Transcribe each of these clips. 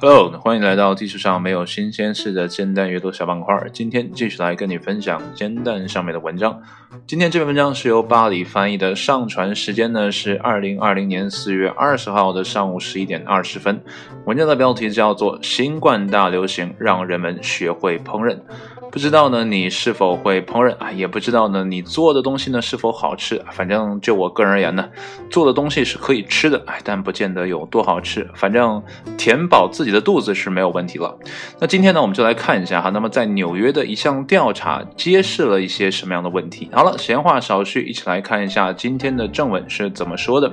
Hello，欢迎来到地球上没有新鲜事的煎蛋阅读小板块。今天继续来跟你分享煎蛋上面的文章。今天这篇文章是由巴黎翻译的，上传时间呢是二零二零年四月二十号的上午十一点二十分。文章的标题叫做《新冠大流行让人们学会烹饪》。不知道呢，你是否会烹饪啊？也不知道呢，你做的东西呢是否好吃？反正就我个人而言呢，做的东西是可以吃的，哎，但不见得有多好吃。反正填饱自己的肚子是没有问题了。那今天呢，我们就来看一下哈，那么在纽约的一项调查揭示了一些什么样的问题？好了，闲话少叙，一起来看一下今天的正文是怎么说的。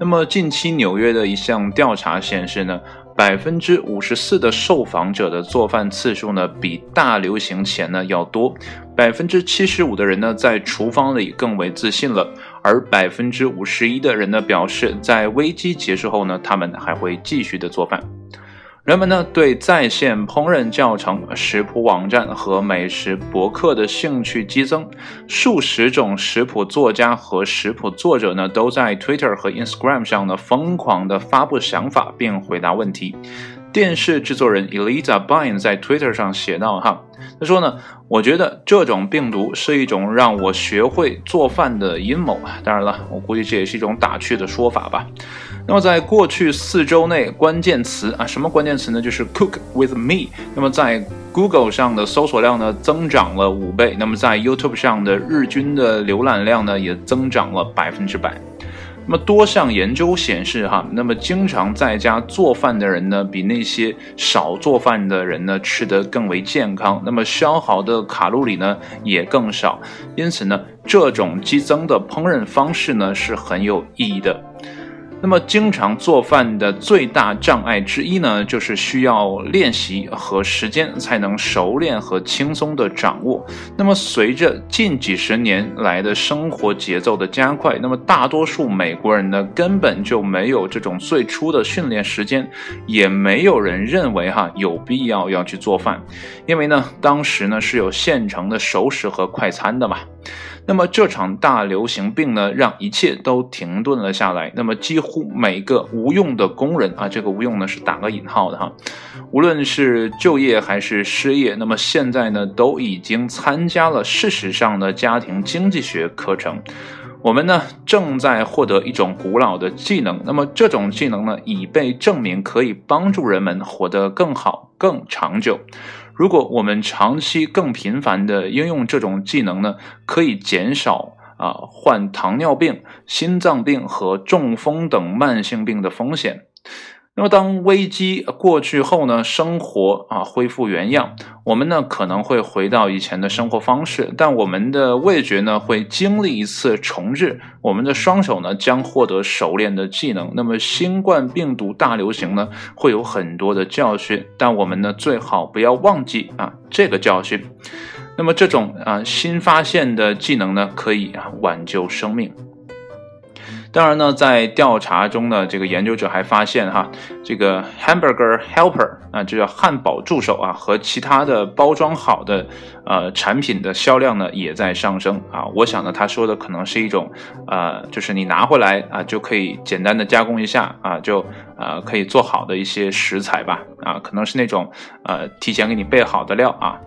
那么近期纽约的一项调查显示呢。百分之五十四的受访者的做饭次数呢，比大流行前呢要多。百分之七十五的人呢，在厨房里更为自信了，而百分之五十一的人呢，表示在危机结束后呢，他们还会继续的做饭。人们呢对在线烹饪教程、食谱网站和美食博客的兴趣激增，数十种食谱作家和食谱作者呢都在 Twitter 和 Instagram 上呢疯狂的发布想法并回答问题。电视制作人 Eliza Bine 在 Twitter 上写道：“哈，他说呢，我觉得这种病毒是一种让我学会做饭的阴谋啊。当然了，我估计这也是一种打趣的说法吧。那么在过去四周内，关键词啊，什么关键词呢？就是 Cook with me。那么在 Google 上的搜索量呢增长了五倍，那么在 YouTube 上的日均的浏览量呢也增长了百分之百。”那么多项研究显示，哈，那么经常在家做饭的人呢，比那些少做饭的人呢，吃得更为健康，那么消耗的卡路里呢也更少。因此呢，这种激增的烹饪方式呢是很有意义的。那么，经常做饭的最大障碍之一呢，就是需要练习和时间才能熟练和轻松的掌握。那么，随着近几十年来的生活节奏的加快，那么大多数美国人呢，根本就没有这种最初的训练时间，也没有人认为哈有必要要去做饭，因为呢，当时呢是有现成的熟食和快餐的嘛。那么这场大流行病呢，让一切都停顿了下来。那么几乎每个无用的工人啊，这个无用呢是打个引号的哈，无论是就业还是失业，那么现在呢都已经参加了事实上的家庭经济学课程。我们呢正在获得一种古老的技能，那么这种技能呢已被证明可以帮助人们活得更好、更长久。如果我们长期更频繁的应用这种技能呢，可以减少啊患糖尿病、心脏病和中风等慢性病的风险。那么，当危机过去后呢，生活啊恢复原样，我们呢可能会回到以前的生活方式，但我们的味觉呢会经历一次重置，我们的双手呢将获得熟练的技能。那么，新冠病毒大流行呢会有很多的教训，但我们呢最好不要忘记啊这个教训。那么，这种啊新发现的技能呢可以啊挽救生命。当然呢，在调查中呢，这个研究者还发现哈，这个 hamburger helper 啊，这叫汉堡助手啊，和其他的包装好的呃产品的销量呢也在上升啊。我想呢，他说的可能是一种呃，就是你拿回来啊就可以简单的加工一下啊，就呃可以做好的一些食材吧啊，可能是那种呃提前给你备好的料啊。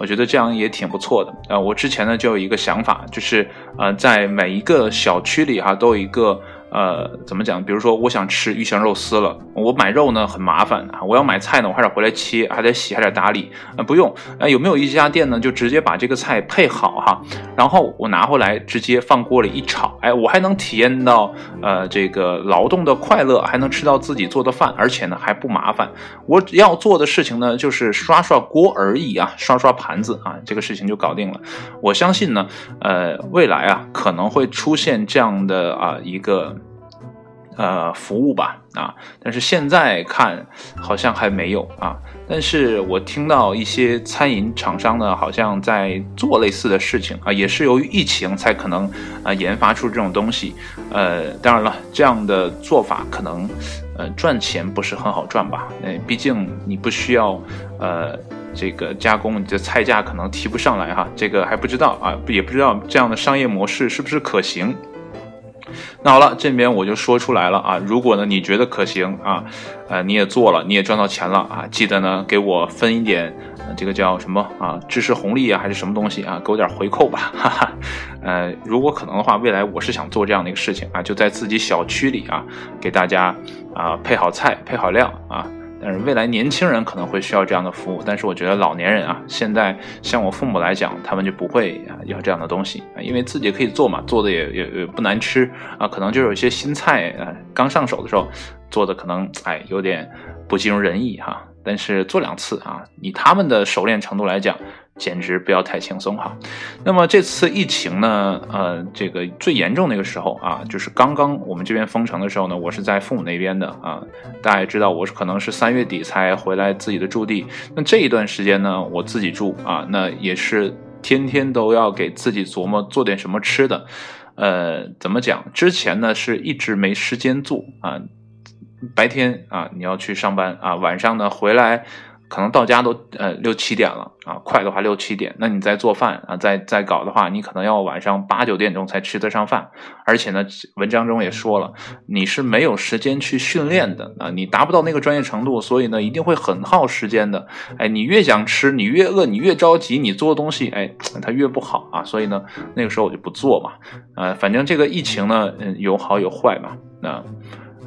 我觉得这样也挺不错的啊！我之前呢就有一个想法，就是呃，在每一个小区里哈都有一个。个呃，怎么讲？比如说，我想吃鱼香肉丝了，我买肉呢很麻烦啊。我要买菜呢，我还得回来切，还得洗，还得打理啊。不用，啊，有没有一家店呢？就直接把这个菜配好哈，然后我拿回来直接放锅里一炒，哎，我还能体验到呃这个劳动的快乐，还能吃到自己做的饭，而且呢还不麻烦。我要做的事情呢就是刷刷锅而已啊，刷刷盘子啊，这个事情就搞定了。我相信呢，呃，未来啊可能会出现这样的啊一个。呃，服务吧，啊，但是现在看好像还没有啊。但是我听到一些餐饮厂商呢，好像在做类似的事情啊，也是由于疫情才可能啊研发出这种东西。呃，当然了，这样的做法可能呃赚钱不是很好赚吧？呃，毕竟你不需要呃这个加工，你的菜价可能提不上来哈。这个还不知道啊，也不知道这样的商业模式是不是可行。那好了，这边我就说出来了啊，如果呢你觉得可行啊，呃你也做了，你也赚到钱了啊，记得呢给我分一点，这个叫什么啊，知识红利啊还是什么东西啊，给我点回扣吧，哈哈。呃，如果可能的话，未来我是想做这样的一个事情啊，就在自己小区里啊，给大家啊配好菜，配好料啊。但是未来年轻人可能会需要这样的服务，但是我觉得老年人啊，现在像我父母来讲，他们就不会啊要这样的东西啊，因为自己可以做嘛，做的也也也不难吃啊，可能就有一些新菜啊，刚上手的时候做的可能哎有点不尽如人意哈，但是做两次啊，以他们的熟练程度来讲。简直不要太轻松哈。那么这次疫情呢，呃，这个最严重那个时候啊，就是刚刚我们这边封城的时候呢，我是在父母那边的啊。大家也知道，我是可能是三月底才回来自己的驻地。那这一段时间呢，我自己住啊，那也是天天都要给自己琢磨做点什么吃的。呃，怎么讲？之前呢是一直没时间做啊，白天啊你要去上班啊，晚上呢回来。可能到家都呃六七点了啊，快的话六七点，那你再做饭啊，再再搞的话，你可能要晚上八九点钟才吃得上饭。而且呢，文章中也说了，你是没有时间去训练的啊，你达不到那个专业程度，所以呢，一定会很耗时间的。哎，你越想吃，你越饿，你越着急，你做的东西哎，它越不好啊。所以呢，那个时候我就不做嘛。呃，反正这个疫情呢，嗯，有好有坏嘛。那。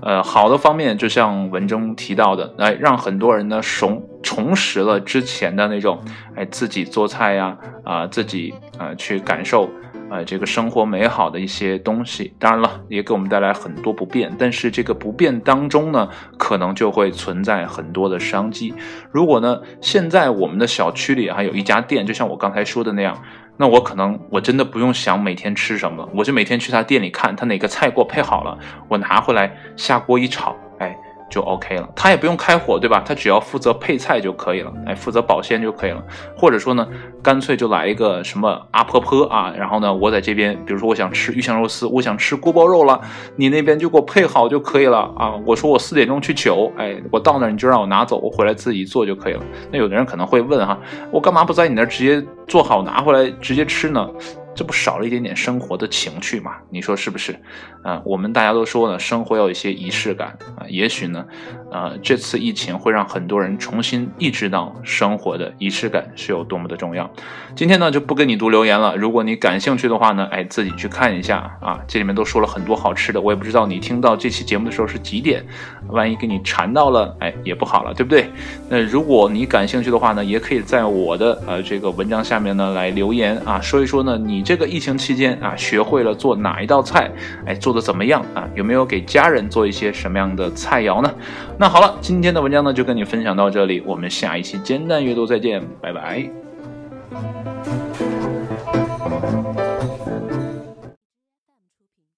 呃好的方面就像文中提到的，来让很多人呢重重拾了之前的那种，哎，自己做菜呀，啊，自己啊去感受，呃，这个生活美好的一些东西。当然了，也给我们带来很多不便，但是这个不便当中呢，可能就会存在很多的商机。如果呢，现在我们的小区里还有一家店，就像我刚才说的那样。那我可能我真的不用想每天吃什么，我就每天去他店里看他哪个菜给我配好了，我拿回来下锅一炒，就 OK 了，他也不用开火，对吧？他只要负责配菜就可以了，哎，负责保鲜就可以了。或者说呢，干脆就来一个什么阿婆婆啊，然后呢，我在这边，比如说我想吃鱼香肉丝，我想吃锅包肉了，你那边就给我配好就可以了啊。我说我四点钟去取，哎，我到那儿你就让我拿走，我回来自己做就可以了。那有的人可能会问哈，我干嘛不在你那儿直接做好拿回来直接吃呢？这不少了一点点生活的情趣嘛？你说是不是？啊，我们大家都说呢，生活要有一些仪式感啊。也许呢，呃，这次疫情会让很多人重新意识到生活的仪式感是有多么的重要。今天呢，就不跟你读留言了。如果你感兴趣的话呢，哎，自己去看一下啊。这里面都说了很多好吃的，我也不知道你听到这期节目的时候是几点，万一给你馋到了，哎，也不好了，对不对？那如果你感兴趣的话呢，也可以在我的呃这个文章下面呢来留言啊，说一说呢你。这个疫情期间啊，学会了做哪一道菜？哎，做的怎么样啊？有没有给家人做一些什么样的菜肴呢？那好了，今天的文章呢就跟你分享到这里，我们下一期煎蛋阅读再见，拜拜。